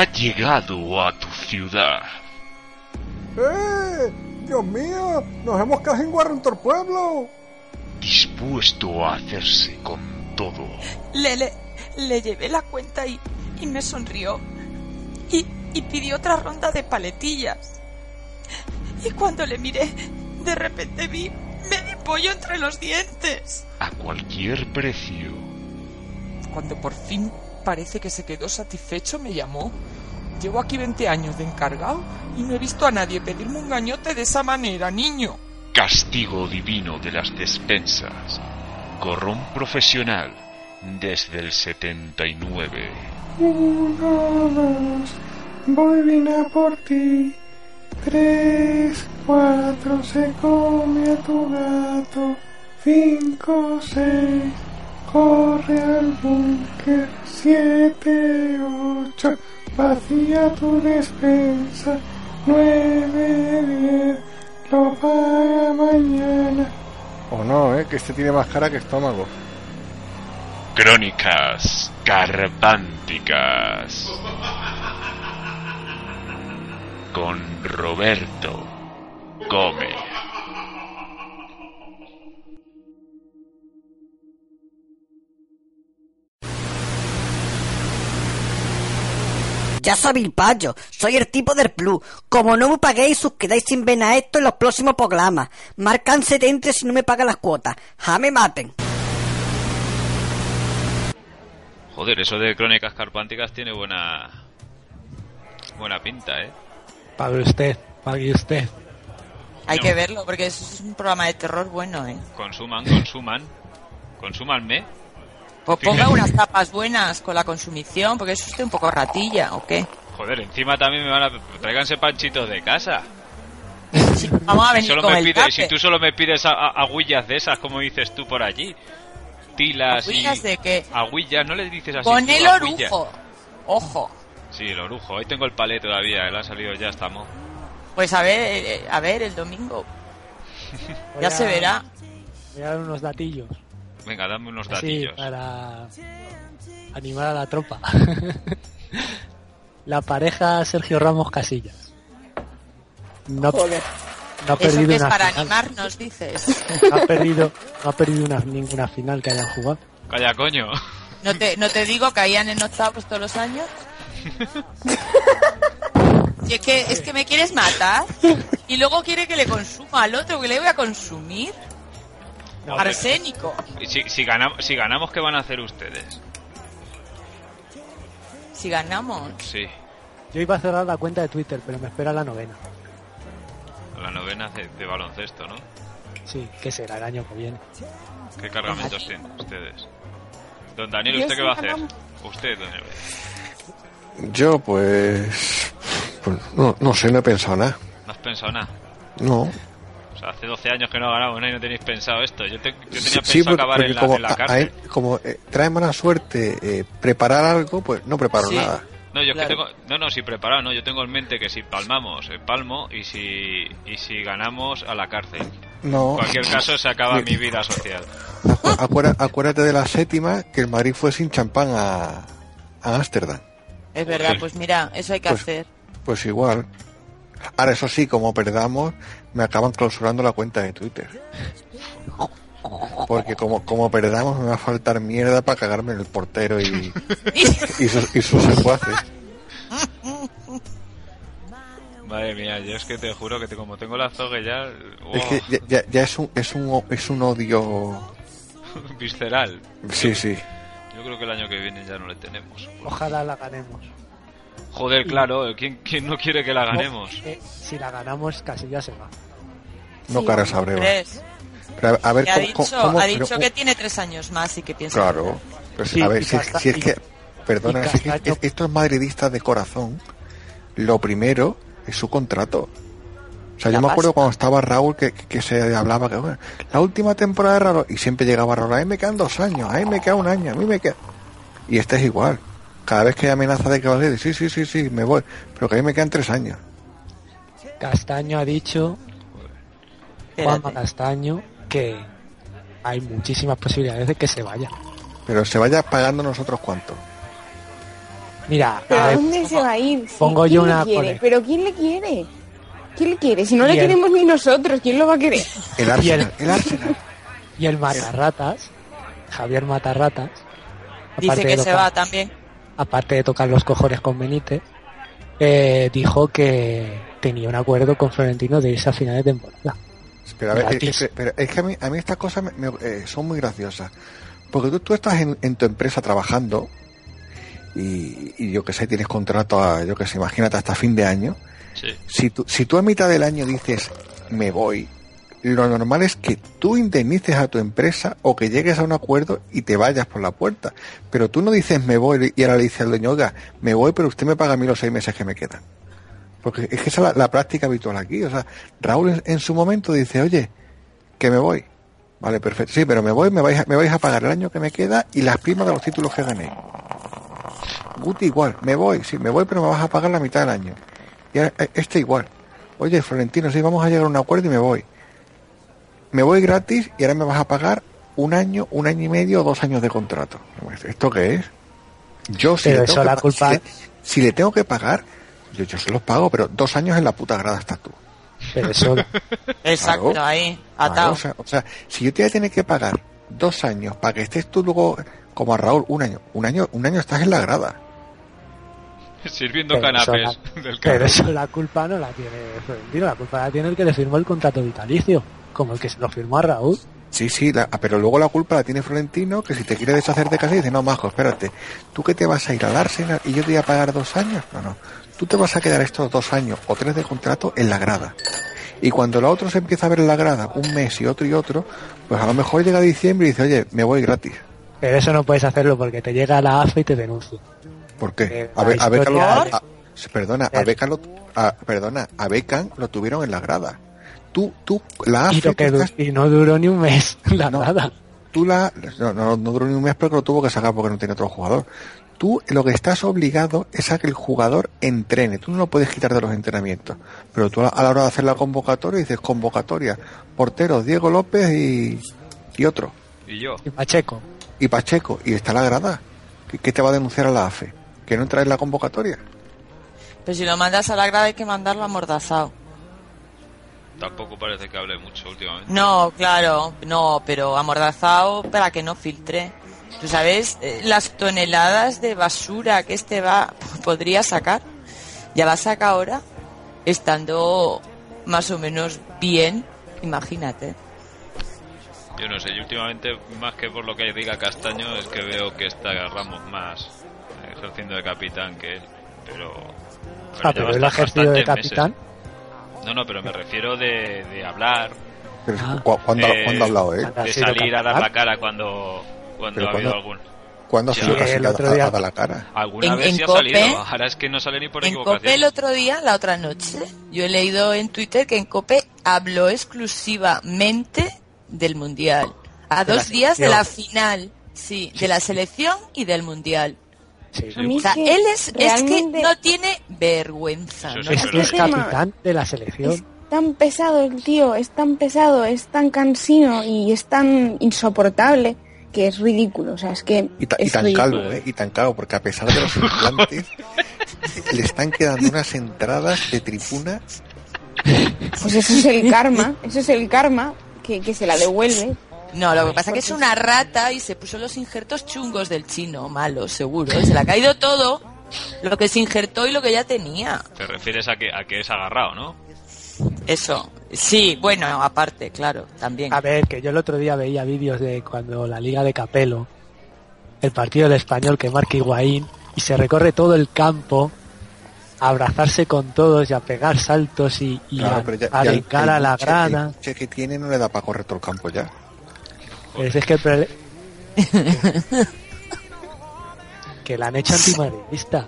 Ha llegado a tu ciudad. ¡Eh! ¡Dios mío! ¡Nos hemos casi en Guarrentor Pueblo! Dispuesto a hacerse con todo. Le, le, le llevé la cuenta y, y me sonrió. Y, y pidió otra ronda de paletillas. Y cuando le miré, de repente vi medio pollo entre los dientes. A cualquier precio. Cuando por fin parece que se quedó satisfecho, me llamó. Llevo aquí 20 años de encargado y no he visto a nadie pedirme un gañote de esa manera, niño. Castigo divino de las despensas. Corrón profesional desde el 79. Uno, dos, voy a por ti. Tres, cuatro, se come a tu gato. 5, 6, corre al búnker. 7, 8, vacía tu despensa. 9, 10, lo paga mañana. O no, ¿eh? Que este tiene más cara que estómago. Crónicas carpánticas. Con Roberto Gómez. Ya sabéis, payo, soy el tipo del plus. Como no me paguéis, os quedáis sin ver a esto en los próximos programas. Marcan 70 si no me pagan las cuotas. Ja me maten. Joder, eso de Crónicas carpánticas tiene buena. Buena pinta, ¿eh? Pague usted, pague usted. Hay No. que verlo porque es un programa de terror bueno, ¿eh? Consuman, consuman. Consúmanme. Pues ponga unas tapas buenas con la consumición, porque es usted un poco ratilla, ¿o qué? Joder, encima también me van a. Tráiganse panchitos de casa. Vamos a Si, venir solo con me el pides- tape. si tú solo me pides a- a- agüillas de esas, como dices tú por allí. Tilas ¿Agüillas y. de qué? Agüillas, no le dices así. Con el orujo. Ojo. Sí, el orujo. Hoy tengo el palé todavía, él ha salido ya, estamos. Pues a ver, eh, a ver, el domingo. Ya a- se verá. Voy a dar unos datillos. Venga, dame unos Así, datillos. para animar a la tropa. la pareja Sergio Ramos Casillas. No, Joder. no ha Eso perdido que es una para final. animarnos, dices. No ha perdido, no ha perdido una- ninguna final que hayan jugado. Calla, coño. ¿No te, no te digo que hayan en octavos todos los años? Si es que, es que me quieres matar y luego quiere que le consuma al otro, que le voy a consumir. Arsénico. Y Si, si, ganamos, si ganamos, ¿qué van a hacer ustedes? Si ganamos. Sí, Yo iba a cerrar la cuenta de Twitter, pero me espera la novena. la novena de, de baloncesto, ¿no? Sí, que será el año que viene. ¿Qué cargamentos tienen ustedes? Don Daniel, Yo ¿usted qué va a hacer? Usted, don Ebre. Yo, pues. pues no, no sé, no he pensado nada. ¿No has pensado nada? No. Sea, hace 12 años que no ganamos, ¿no? Y no tenéis pensado esto. Yo, te- yo tenía Sí, pensado porque, acabar porque en la, como, en la a- a cárcel. él- como eh, trae mala suerte eh, preparar algo, pues no preparo Sí. nada. No, yo es que Claro. tengo... No, no, si preparado, no. Yo tengo en mente que si palmamos, eh, palmo. Y si, y si ganamos, a la cárcel. No. En cualquier caso, se acaba Sí. mi vida social. Acu- acuérdate, acuérdate de la séptima, que el Madrid fue sin champán a a Ámsterdam. Es verdad, pues mira, eso hay que Pues- hacer. Pues igual. Ahora, eso sí, como perdamos, me acaban clausurando la cuenta de Twitter. Porque como, como perdamos, me va a faltar mierda para cagarme en el portero y, y, sus, y sus secuaces. Madre mía, yo es que te juro que te- como tengo la zogue ya... Es que ya, ya- ya es, un, es, un, es un odio. Visceral. Sí, sí. Yo creo que el año que viene ya no le tenemos. Ojalá la ganemos. Joder, claro, ¿quién, quién no quiere que la ganemos? Eh, si la ganamos, Casillas se va. No caras a breva. Pero a, a ver ha cómo. dicho, cómo- ha pero- dicho que tiene tres años más y que piensa. Claro. Pero si- Sí, a ver, si, Casta- si es y- que. Perdona, si es que estos madridistas de corazón, lo primero es su contrato. O sea, La yo me acuerdo cuando estaba Raúl que, que- que se hablaba que bueno, la última temporada de Raúl y siempre llegaba Raúl, a mí me quedan dos años, a mí me queda un año, a mí me queda. Y este es igual. Cada vez que hay amenaza de que va a salir, sí, sí, sí, sí, me voy, pero que a mí me quedan tres años. Castaño ha dicho, Juanma Castaño, que hay muchísimas posibilidades de que se vaya. Pero se vaya pagando nosotros cuánto. Mira, ¿Pero a dónde se va a ir? Sí, pongo ¿quién yo le una quiere? ¿Pero quién le quiere? ¿Quién le quiere? Si no le el- queremos ni nosotros, ¿quién lo va a querer? El y el, Arsenal, el Arsenal. y el Matarratas, Javier Matarratas, Dice que se va también. Aparte de tocar los cojones con Benítez, eh, dijo que tenía un acuerdo con Florentino de irse a final de temporada. Pero, a ver, es, es- pero es que a mí, a mí estas cosas me- me- eh, son muy graciosas. Porque tú, tú estás en, en tu empresa trabajando y, y yo que sé, tienes contrato a, yo que sé, imagínate hasta fin de año. Sí. Si tú, si tú a mitad del año dices, me voy, lo normal es que tú indemnices a tu empresa o que llegues a un acuerdo y te vayas por la puerta. Pero tú no dices, me voy y ahora le dices al dueño, oiga, me voy, pero usted me paga a mí los seis meses que me quedan. Porque es que esa es la, práctica habitual aquí. O sea, Raúl en, su momento dice, oye, que me voy. Vale, perfecto. Sí, pero me voy, me vais, a, me vais a pagar el año que me queda y las primas de los títulos que gané. Guti igual, me voy, sí, me voy, pero me vas a pagar la mitad del año. Y ahora, eh, este igual. Oye, Florentino, sí, vamos a llegar a un acuerdo y me voy. Me voy gratis y ahora me vas a pagar un año, un año y medio o dos años de contrato. ¿Esto qué es? Yo si, Pero le eso tengo, que la pa- culpa- si, le, si le tengo que pagar, yo, yo se los pago, pero dos años en la puta grada estás tú. Pero eso, Exacto, ahí, atado. o, sea, o sea, si yo te voy a tener que pagar dos años para que estés tú luego, como a Raúl, un año, un año, un año estás en la grada. Sirviendo pero eso canapés la- del pero eso la culpa no la tiene Florentino, la culpa la tiene el que le firmó el contrato vitalicio, como el que se lo firmó a Raúl. Sí, sí, la- ah, pero luego la culpa la tiene Florentino, que si te quiere deshacer de casa dice, no, majo, espérate, tú que te vas a ir al Arsenal y yo te voy a pagar dos años. No, no, tú te vas a quedar estos dos años o tres de contrato en la grada. Y cuando la otro se empieza a ver en la grada, un mes y otro y otro, pues a lo mejor llega diciembre y dice, oye, me voy gratis. Pero eso no puedes hacerlo porque te llega la AFA y te denuncia. ¿Por qué? Eh, A, la a Beckham lo- historia- a- perdona, a lo, a- perdona, a lo tuvieron en la grada. Tú, tú, la Y, AFE, lo que tú du- estás- y no duró ni un mes, la nada. tú la, no, no, no duró ni un mes porque lo tuvo que sacar porque no tiene otro jugador. Tú lo que estás obligado es a que el jugador entrene. Tú no lo puedes quitar de los entrenamientos. Pero tú a la, a la hora de hacer la convocatoria dices convocatoria. Porteros, Diego López y, y otro. Y yo. Y Pacheco. Y Pacheco. Y está la grada. ¿Qué, qué te va a denunciar a la AFE? ¿Que no entra en la convocatoria? Pero si lo mandas a la grada hay que mandarlo amordazado. Tampoco parece que hable mucho últimamente. No, claro, no, pero amordazado para que no filtre. ¿Tú sabes eh, las toneladas de basura que este va podría sacar? Ya la saca ahora, estando más o menos bien, imagínate. Yo no sé, yo últimamente, más que por lo que diga Castaño, es que veo que está Ramos más eh, ejerciendo de capitán que él. Pero. Ah, ya pero él ha ejercido de capitán. meses. No, no, pero me refiero de, de hablar. Pero Ah. ¿cu- ¿cuándo, eh, cuándo ha hablado él? ¿Ha De salir a dar la cara cuando, cuando ha habido cuando- algún. ¿Cuándo ha Sí, casi el otro día- ha dado la cara? Alguna En- vez en sí ha Cope- salido. Ahora es que no sale ni por En equivocación. Cope el otro día, la otra noche, yo he leído en Twitter que en Cope habló exclusivamente del Mundial. A De dos días de la final, sí, de la selección y del Mundial. Sí, A mí O sea, es que él es, es que realmente no tiene vergüenza. Sí, Es es Este capitán de la selección. Es tan pesado el tío, es tan pesado, es tan cansino y es tan insoportable que es ridículo. O sea, es que Y, ta- y es tan ridículo. calvo, ¿eh? Y tan calvo, porque a pesar de los implantes, le están quedando unas entradas de tribuna. Pues eso es el karma, eso es el karma que, que se la devuelve. No, lo que pasa es que es una rata y se puso los injertos chungos del chino, malos, seguro. Se le ha caído todo, lo que se injertó y lo que ya tenía. Te refieres a que, a que es agarrado, ¿no? Eso. Sí, bueno, aparte, claro, también. A ver, que yo el otro día veía vídeos de cuando la Liga de Capelo, el partido del español que marca Higuaín, y se recorre todo el campo a abrazarse con todos y a pegar saltos y, y Claro, a, ya- a ya el- brincar el a la grada. Buche que tiene no le da para correr todo el campo ya. Es que el prole- que la han hecho antimadridista.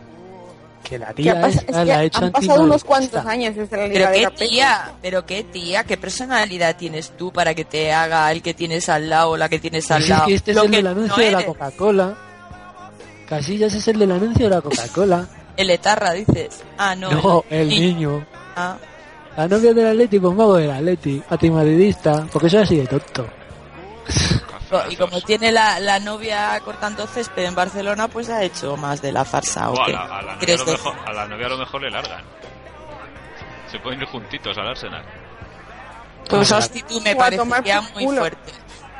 Que la tía es que la ha hecho han pasado unos antimadridista. cuantos años desde la Liga Pero de qué tía, pero qué tía, qué personalidad tienes tú para que te haga el que tienes al lado o la que tienes al lado. que este es Lo el del no anuncio de la. Coca-Cola. Casillas es el del anuncio de la Coca-Cola. El etarra, dices. Ah, no. No, el niño. Ah, La novia del Atleti, pues mago del Atleti. Antimadridista. Porque soy así de tonto. Y como tiene la, la novia cortando césped en Barcelona, pues ha hecho más de la farsa. ¿o O a qué? la, a la novia a ¿Quieres lo mejor, a la novia a lo mejor le largan. Se pueden ir juntitos al Arsenal. Pues tú me parecía muy fuerte.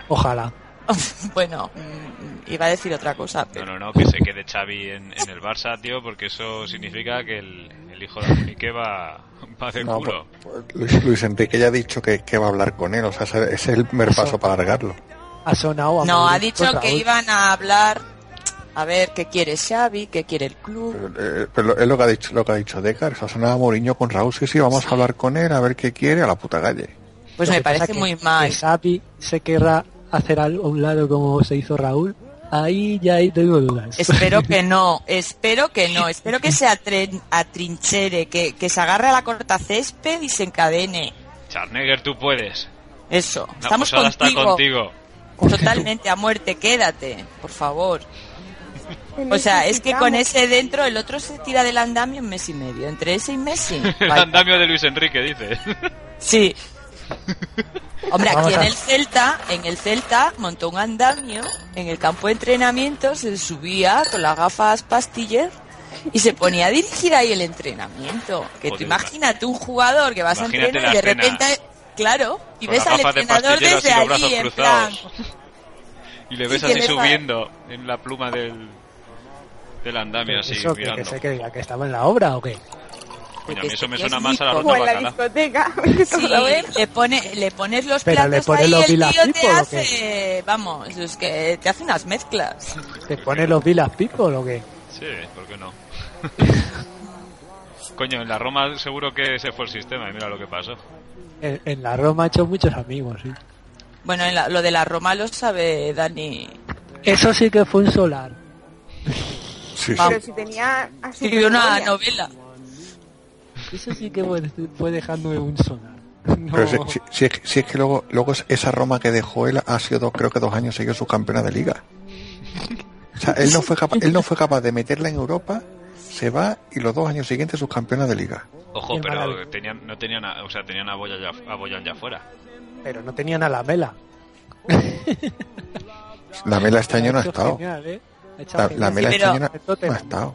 Ojalá. bueno, mm, iba a decir otra cosa, No, pero... no, no, que se quede Xavi en, en el Barça, tío, porque eso significa que el, el hijo de Enrique va, va de No, culo. pues, pues, Luis, Luis Enrique ya ha dicho que, que va a hablar con él, o sea, es el primer paso para largarlo. Ha sonado a No, ha dicho que iban a hablar... A ver, ¿qué quiere Xavi? ¿Qué quiere el club? Pero, eh, pero es lo que ha dicho, lo que ha dicho Decar, eso ha sonado a Mourinho con Raúl, sí, sí, vamos a hablar con él, a ver qué quiere, a la puta calle. Pues Lo me parece que- muy mal. Que Xavi se querrá hacer algo a un lado como se hizo Raúl. Ahí ya tengo dudas. Espero que no, espero que no, espero que se atrinchere, que, que se agarre a la corta césped y se encadene. Charnegger, tú puedes. Eso, La estamos está contigo. Totalmente a muerte, quédate, por favor. O sea, es que con ese dentro el otro se tira del andamio un mes y medio. Entre ese y Messi. El andamio de Luis Enrique, dice. Sí. Hombre, aquí en el Celta, en el Celta montó un andamio en el campo de entrenamiento, se subía con las gafas pastiller y se ponía a dirigir ahí el entrenamiento. Que tú imagínate un jugador que vas a entrenar y de repente, claro, y Con ves al de entrenador pastillero desde allí brazos en plan, cruzados. Y le ves ¿Y qué así le subiendo en la pluma del, del andamio, así, ¿Eso que, mirando. que se creía que estaba en la obra o qué? Coño, a mí eso me que suena más a la Como en la discoteca. Sí, le, pone, le pones los Pero le platos pone ahí los el tío te hace, vamos, es que te hace unas mezclas. ¿Te pone los Villas People o qué? Sí, ¿por qué no? Coño, en la Roma seguro que ese fue el sistema y mira lo que pasó. En, en la Roma ha hecho muchos amigos, sí. Bueno, en la- lo de la Roma lo sabe Dani. Eso sí que fue un solar. Sí. Pero si tenía Escribió una novela. Eso sí que fue, fue dejándome un solar. No. Pero si, si- si es, que- si es que luego, luego esa Roma que dejó él ha sido, dos- creo que dos años seguidos subcampeona de liga. O sea, él no fue capaz, él no fue capaz de meterla en Europa, se va y los dos años siguientes subcampeona de liga. Ojo, pero tenían, no tenían, a, o sea, tenían a Boyan ya, a Boyan ya fuera. Pero no tenían a la mela. La Mela este año no ha estado. genial, ¿eh? Ha La, Mela Sí, este año no, no ha estado.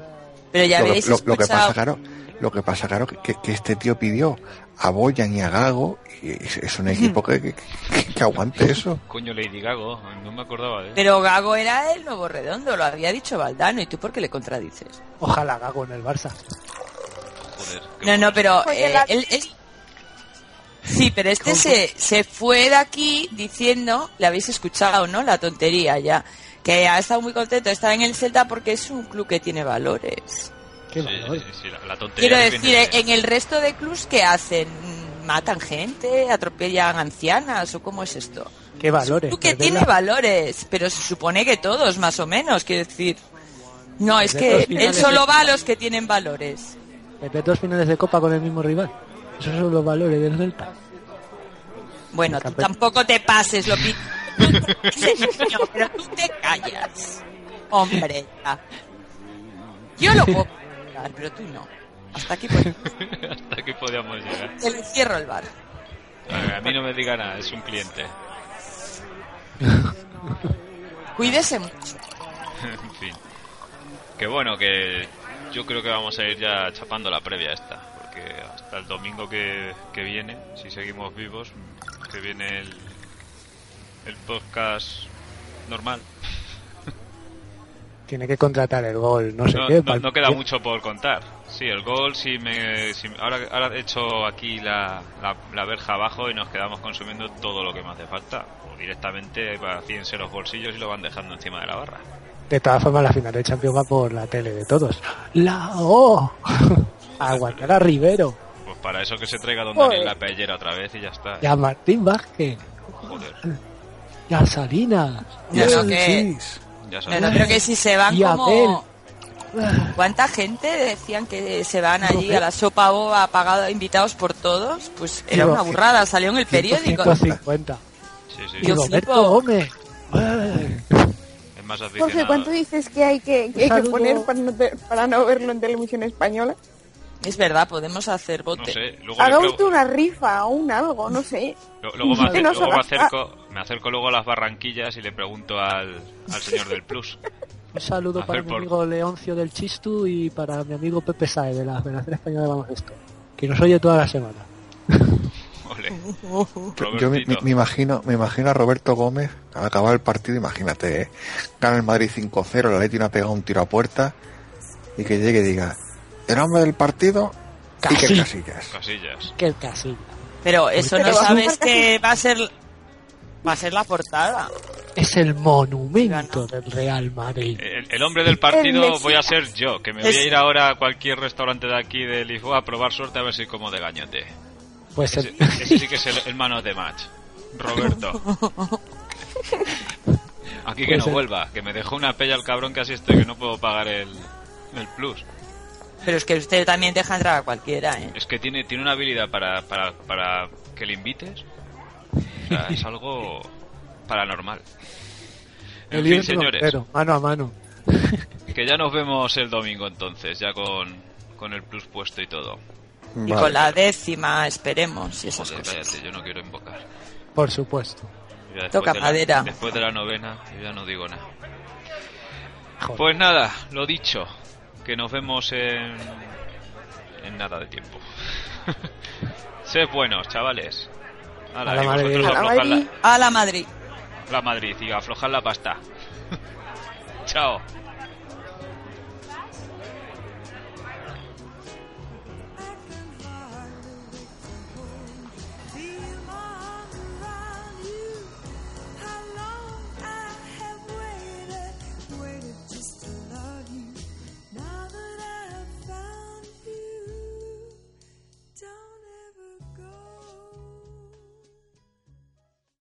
Pero ya lo, lo- lo que pasa, claro, lo que pasa, claro, que, que este tío pidió a Boyan y a Gago es, es un equipo que, que, que- aguante eso. Coño, Lady Gago, no me acordaba de él. Pero Gago era el nuevo redondo, lo había dicho Valdano. ¿Y tú por qué le contradices? Ojalá Gago en el Barça. Joder, No, no, pero eh, él, él- Sí, pero este se, se fue de aquí diciendo, le habéis escuchado, ¿no? La tontería ya. Que ha estado muy contento de estar en el Celta porque es un club que tiene valores. Qué Sí, valor. sí, sí, la, la tontería Quiero decir, viene en el resto de clubs, ¿qué hacen? ¿Matan gente? ¿Atropellan ancianas? ¿O cómo es esto? Qué valores. Tú que tiene valores, pero se supone que todos, más o menos, quiero decir. No, es que él solo va a los que tienen valores. Perder dos finales de copa con el mismo rival. Esos son los valores del Celta. Bueno, tú campe- tampoco te pases, lo pero tú te callas. Hombre, ya. Yo lo puedo pero tú no. Hasta aquí pues, Hasta aquí podíamos llegar. te le cierro el bar. A mí no me diga nada, es un cliente. Cuídese mucho. en fin. Que bueno, que yo creo que vamos a ir ya chapando la previa esta. Porque hasta el domingo que, que viene, si seguimos vivos, que viene el, el podcast normal. Tiene que contratar el gol, no sé No, qué. no queda mucho por contar. Sí, el gol, si me, si- ahora, ahora he hecho aquí la, la, la verja abajo y nos quedamos consumiendo todo lo que me hace falta. O directamente vacíense los bolsillos y lo van dejando encima de la barra. De todas formas, la final de Champions va por la tele de todos. ¡La O! Aguantar a Rivero. Pues para eso que se traiga Don. Daniel la pellera otra vez y ya está. Y a Martín Vázquez. Joder, Y a Salinas. Ya Y a no, que- ya no, pero que si se van Y como... ¿Cuánta gente decían que se van allí a la sopa o apagado, invitados por todos? Pues era una burrada, salió en el periódico. 150. Sí, sí. Yo Roberto flipo. Gómez. Es más Jorge, aficionado. ¿cuánto dices que hay que, que, hay que Saludo. poner para no, te- para no verlo en televisión española? Es verdad, podemos hacer No bote. sé, luego, le Haga usted una rifa o un algo, no sé. lo- luego, me, no luego acerco, me acerco luego a las barranquillas y le pregunto al, al señor del Plus. Un saludo para mi amigo Leoncio del Chistu y para mi amigo Pepe Sae de la Federación Española de Baloncesto. Que nos oye toda la semana. Yo, yo me, me imagino, me imagino a Roberto Gómez al acabar el partido, imagínate, ¿eh? gana el Madrid 5-0, la Leti no ha pegado un tiro a puerta y que llegue y diga, el hombre del partido, Iker Casillas. Casillas. Casillas. Que el casilla. Pero eso no vamos sabes que va a ser va a ser la portada. Es el monumento del Real Madrid. El, el hombre del partido voy a ser yo, que me voy a ir ahora a cualquier restaurante de aquí de Lisboa a probar suerte a ver si como de gañote. Pues Ese, el, ese sí que es el, el mano de match. Roberto. Aquí que Pues no el- vuelva, que me dejó una pella el cabrón que así estoy, que no puedo pagar el, el plus. Pero es que usted también deja entrar a cualquiera, ¿eh? Es que tiene, tiene una habilidad para, para, para que le invites. O sea, es algo paranormal. En El fin, señores, rompero, mano a mano. que ya nos vemos el domingo entonces, ya con, con el plus puesto y todo. Y con la décima, esperemos, y esas Joder, cosas. cállate, yo no quiero invocar. Por supuesto. Toca de la- madera. después de la novena, yo ya no digo nada. Pues nada, lo dicho, que nos vemos en, en nada de tiempo. Sed buenos, chavales. A la Madrid. A la Madrid. La, Madrid y aflojar la pasta. Chao.